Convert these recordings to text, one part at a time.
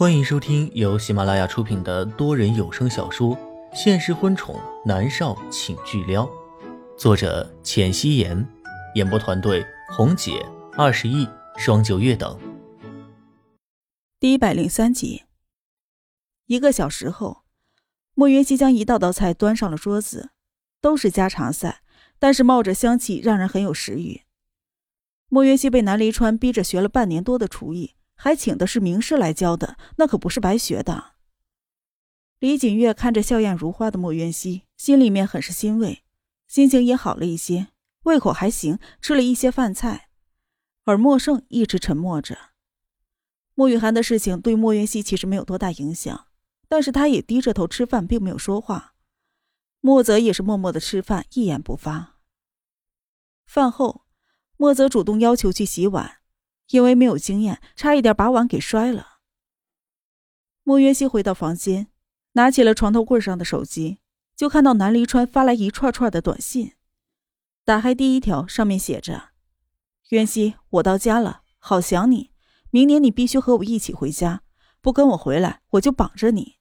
欢迎收听由喜马拉雅出品的多人有声小说《现实婚宠男少请巨撩》，作者：浅汐颜，演播团队：红姐、二十亿、双九月等。第一百零三集。一个小时后，莫云熙将一道道菜端上了桌子，都是家常菜，但是冒着香气，让人很有食欲。莫云熙被南离川逼着学了半年多的厨艺。还请的是名师来教的，那可不是白学的。李锦月看着笑靥如花的莫渊熙，心里面很是欣慰，心情也好了一些，胃口还行，吃了一些饭菜。而莫胜一直沉默着。莫雨涵的事情对莫渊熙其实没有多大影响，但是他也低着头吃饭，并没有说话。莫泽也是默默的吃饭，一言不发。饭后，莫泽主动要求去洗碗。因为没有经验，差一点把碗给摔了。莫约西回到房间，拿起了床头柜上的手机，就看到南离川发来一串串的短信。打开第一条，上面写着：“渊熙，我到家了，好想你。明年你必须和我一起回家，不跟我回来，我就绑着你。”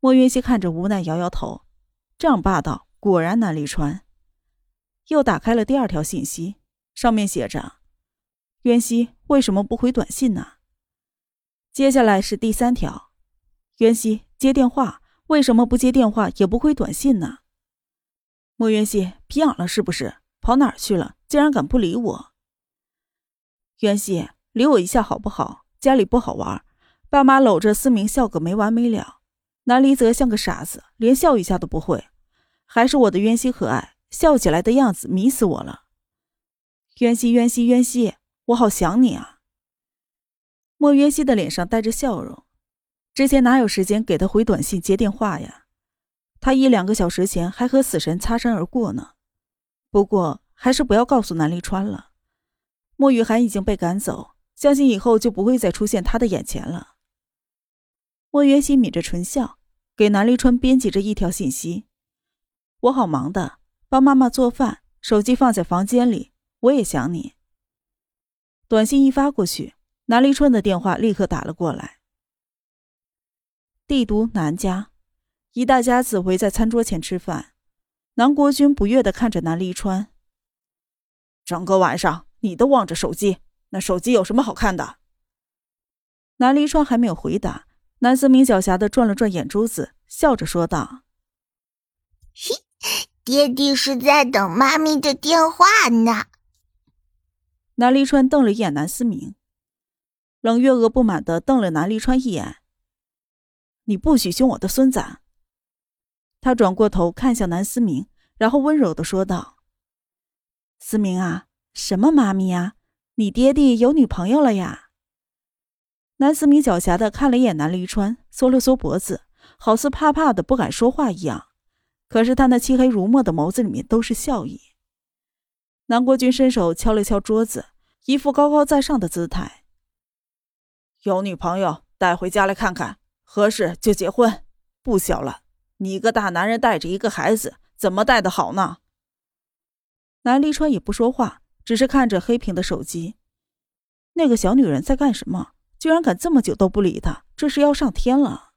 莫约西看着无奈，摇摇头。这样霸道，果然南离川。又打开了第二条信息，上面写着。渊熙为什么不回短信呢？接下来是第三条，渊熙接电话为什么不接电话也不回短信呢？莫渊熙皮痒了是不是？跑哪儿去了？竟然敢不理我！渊熙理我一下好不好？家里不好玩，爸妈搂着思明笑个没完没了。南离泽像个傻子，连笑一下都不会。还是我的渊熙可爱，笑起来的样子迷死我了。渊熙渊熙渊熙。我好想你啊！莫约西的脸上带着笑容。之前哪有时间给他回短信、接电话呀？他一两个小时前还和死神擦身而过呢。不过还是不要告诉南离川了。莫雨涵已经被赶走，相信以后就不会再出现他的眼前了。莫约西抿着唇笑，给南离川编辑着一条信息：“我好忙的，帮妈妈做饭，手机放在房间里，我也想你。”短信一发过去，南离川的电话立刻打了过来。帝都南家，一大家子围在餐桌前吃饭。南国君不悦的看着南离川：“整个晚上你都望着手机，那手机有什么好看的？”南离川还没有回答，南思明狡黠的转了转眼珠子，笑着说道：“嘿，爹地是在等妈咪的电话呢。”南离川瞪了一眼南思明，冷月娥不满的瞪了南离川一眼：“你不许凶我的孙子！”他转过头看向南思明，然后温柔的说道：“思明啊，什么妈咪呀？你爹地有女朋友了呀？”南思明狡黠的看了一眼南离川，缩了缩脖子，好似怕怕的不敢说话一样。可是他那漆黑如墨的眸子里面都是笑意。南国君伸手敲了敲桌子，一副高高在上的姿态。有女朋友带回家来看看，合适就结婚。不小了，你一个大男人带着一个孩子，怎么带的好呢？南离川也不说话，只是看着黑屏的手机。那个小女人在干什么？居然敢这么久都不理他，这是要上天了。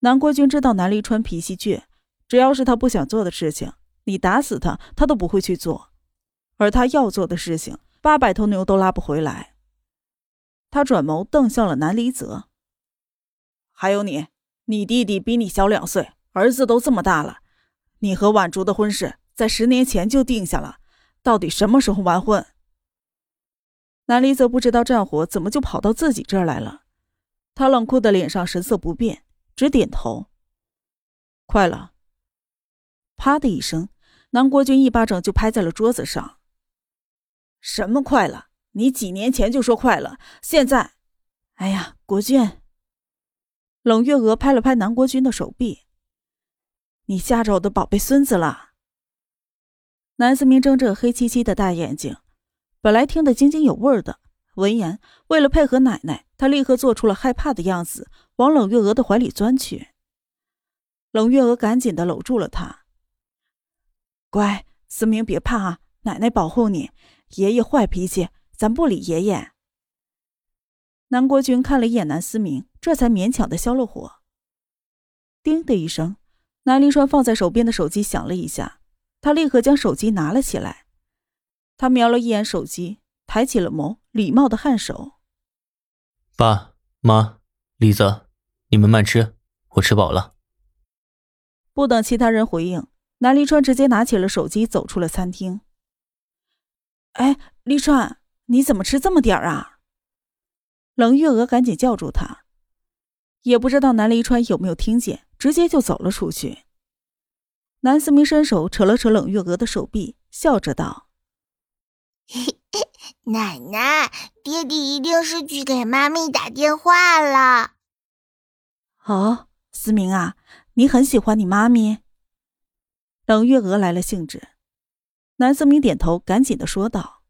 南国君知道南离川脾气倔，只要是他不想做的事情。你打死他，他都不会去做；而他要做的事情，八百头牛都拉不回来。他转眸瞪向了南离泽。还有你，你弟弟比你小两岁，儿子都这么大了，你和婉竹的婚事在十年前就定下了，到底什么时候完婚？南离泽不知道战火怎么就跑到自己这儿来了，他冷酷的脸上神色不变，只点头。快了。啪的一声，南国君一巴掌就拍在了桌子上。什么快了？你几年前就说快了，现在……哎呀，国君！冷月娥拍了拍南国君的手臂：“你吓着我的宝贝孙子了。”南思明睁着黑漆漆的大眼睛，本来听得津津有味的，闻言，为了配合奶奶，他立刻做出了害怕的样子，往冷月娥的怀里钻去。冷月娥赶紧的搂住了他。乖，思明别怕啊，奶奶保护你。爷爷坏脾气，咱不理爷爷。南国君看了一眼南思明，这才勉强的消了火。叮的一声，南临川放在手边的手机响了一下，他立刻将手机拿了起来。他瞄了一眼手机，抬起了眸，礼貌的颔首：“爸妈，李子，你们慢吃，我吃饱了。”不等其他人回应，南离川直接拿起了手机，走出了餐厅。哎，离川，你怎么吃这么点儿啊？冷月娥赶紧叫住他，也不知道南离川有没有听见，直接就走了出去。南思明伸手扯了扯冷月娥的手臂，笑着道：“奶奶，爹地一定是去给妈咪打电话了。”哦，思明啊，你很喜欢你妈咪。冷月娥来了兴致。南思明点头，赶紧的说道：“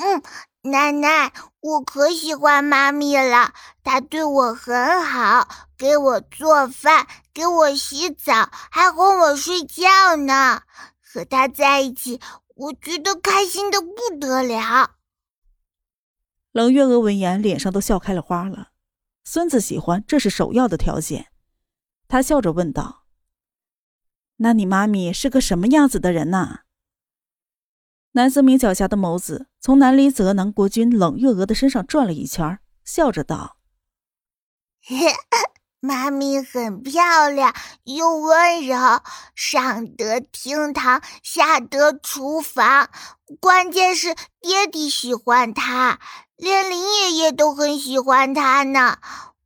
嗯，奶奶，我可喜欢妈咪了，她对我很好，给我做饭，给我洗澡，还哄我睡觉呢。和她在一起，我觉得开心的不得了。”冷月娥闻言，脸上都笑开了花了。孙子喜欢，这是首要的条件。她笑着问道：“那你妈咪是个什么样子的人呢？”南思明脚下的眸子从南离泽、南国君、冷月娥的身上转了一圈，笑着道：“ 妈咪很漂亮，又温柔，上得厅堂，下得厨房。关键是爹爹喜欢她，连林爷爷都很喜欢她呢。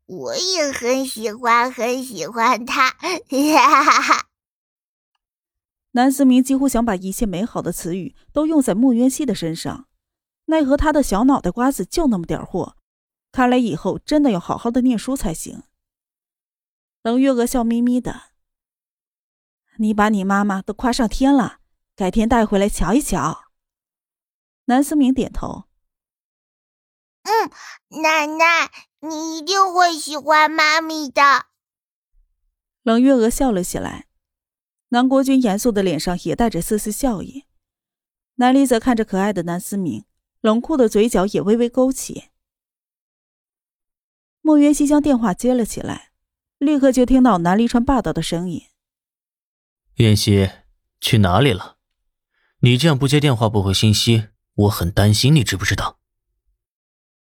我也很喜欢，很喜欢她。”南思明几乎想把一切美好的词语都用在莫渊熙的身上，奈何他的小脑袋瓜子就那么点货，看来以后真的要好好的念书才行。冷月娥笑眯眯的：“你把你妈妈都夸上天了，改天带回来瞧一瞧。”南思明点头：“嗯，奶奶，你一定会喜欢妈咪的。”冷月娥笑了起来。南国君严肃的脸上也带着丝丝笑意，南离则看着可爱的南思明，冷酷的嘴角也微微勾起。莫云熙将电话接了起来，立刻就听到南离川霸道的声音：“云熙，去哪里了？你这样不接电话不回信息，我很担心，你知不知道？”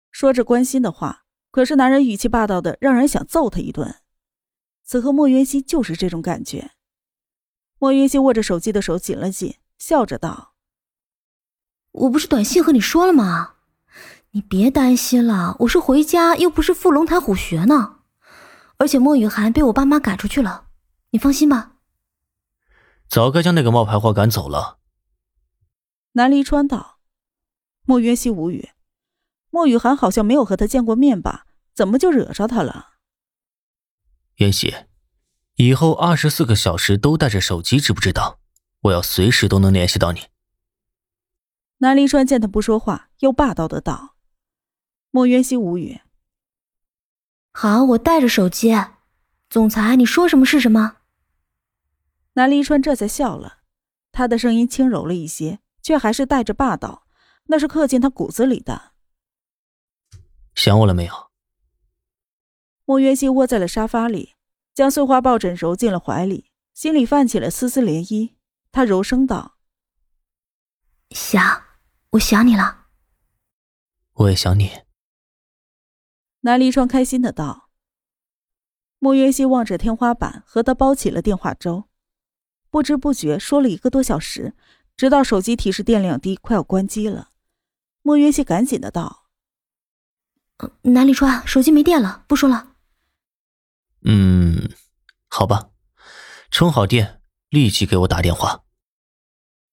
说着关心的话，可是男人语气霸道的，让人想揍他一顿。此刻莫云熙就是这种感觉。莫云溪握着手机的手紧了紧，笑着道：“我不是短信和你说了吗？你别担心了，我是回家，又不是赴龙潭虎穴呢。而且莫雨涵被我爸妈赶出去了，你放心吧。早该将那个冒牌货赶走了。”南离川道。莫云溪无语，莫雨涵好像没有和他见过面吧？怎么就惹着他了？云溪。以后二十四个小时都带着手机，知不知道？我要随时都能联系到你。南离川见他不说话，又霸道的道：“莫渊熙无语。好，我带着手机。总裁，你说什么是什么？”南离川这才笑了，他的声音轻柔了一些，却还是带着霸道，那是刻进他骨子里的。想我了没有？莫渊熙窝在了沙发里。将碎花抱枕揉进了怀里，心里泛起了丝丝涟漪。他柔声道：“想，我想你了。我也想你。”南离川开心的道。莫云熙望着天花板，和他煲起了电话粥，不知不觉说了一个多小时，直到手机提示电量低，快要关机了。莫云熙赶紧的道：“南离川，手机没电了，不说了。”嗯，好吧，充好电，立即给我打电话。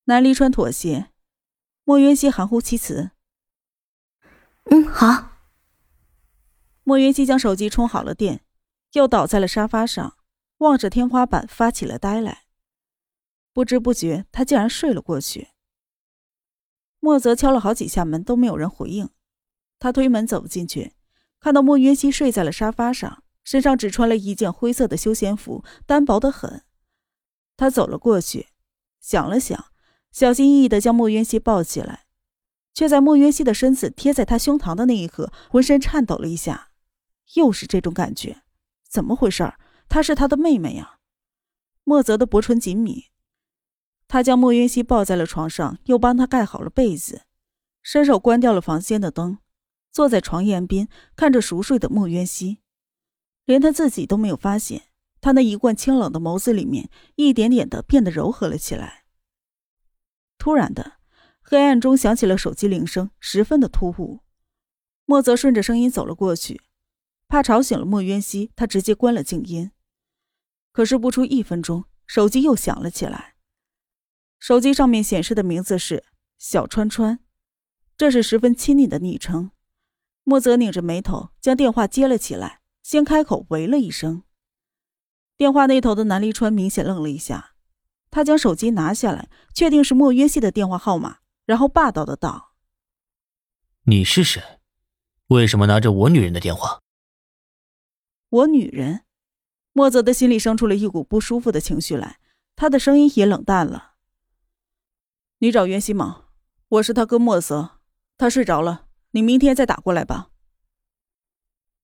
南离川妥协，莫云熙含糊其辞。嗯，好。莫云熙将手机充好了电，又倒在了沙发上，望着天花板发起了呆来。不知不觉，他竟然睡了过去。莫泽敲了好几下门都没有人回应，他推门走进去，看到莫云熙睡在了沙发上。身上只穿了一件灰色的休闲服，单薄的很。他走了过去，想了想，小心翼翼的将莫渊熙抱起来，却在莫渊熙的身子贴在他胸膛的那一刻，浑身颤抖了一下。又是这种感觉，怎么回事？她是他的妹妹呀！莫泽的薄唇紧抿，他将莫渊熙抱在了床上，又帮他盖好了被子，伸手关掉了房间的灯，坐在床沿边，看着熟睡的莫渊熙，连他自己都没有发现，他那一贯清冷的眸子里面，一点点的变得柔和了起来。突然的，黑暗中响起了手机铃声，十分的突兀。莫泽顺着声音走了过去，怕吵醒了莫渊熙，他直接关了静音。可是不出一分钟，手机又响了起来。手机上面显示的名字是小川川，这是十分亲昵的昵称。莫泽拧着眉头将电话接了起来，先开口喂了一声。电话那头的南离川明显愣了一下。他将手机拿下来，确定是莫约西的电话号码，然后霸道的道：“你是谁？为什么拿着我女人的电话？”我女人，莫泽的心里生出了一股不舒服的情绪来，他的声音也冷淡了：“你找袁西吗？我是他哥莫泽，他睡着了，你明天再打过来吧。”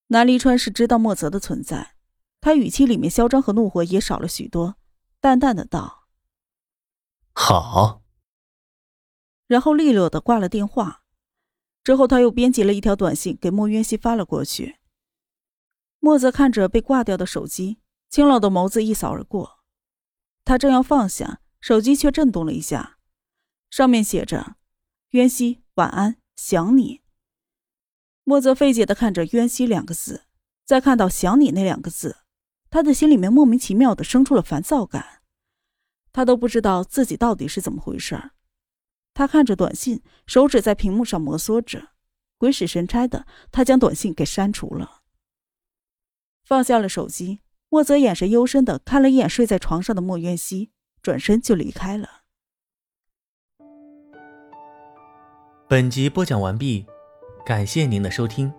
南离川是知道莫泽的存在，他语气里面嚣张和怒火也少了许多，淡淡的道。好，然后利落的挂了电话。之后，他又编辑了一条短信给莫渊熙发了过去。莫泽看着被挂掉的手机，清冷的眸子一扫而过。他正要放下手机，却震动了一下，上面写着：“渊熙，晚安，想你。”莫泽费解的看着“渊熙”两个字，再看到“想你”那两个字，他的心里面莫名其妙的生出了烦躁感。他都不知道自己到底是怎么回事儿。他看着短信，手指在屏幕上摩挲着，鬼使神差的，他将短信给删除了。放下了手机，莫泽眼神幽深的看了一眼睡在床上的莫渊熙，转身就离开了。本集播讲完毕，感谢您的收听。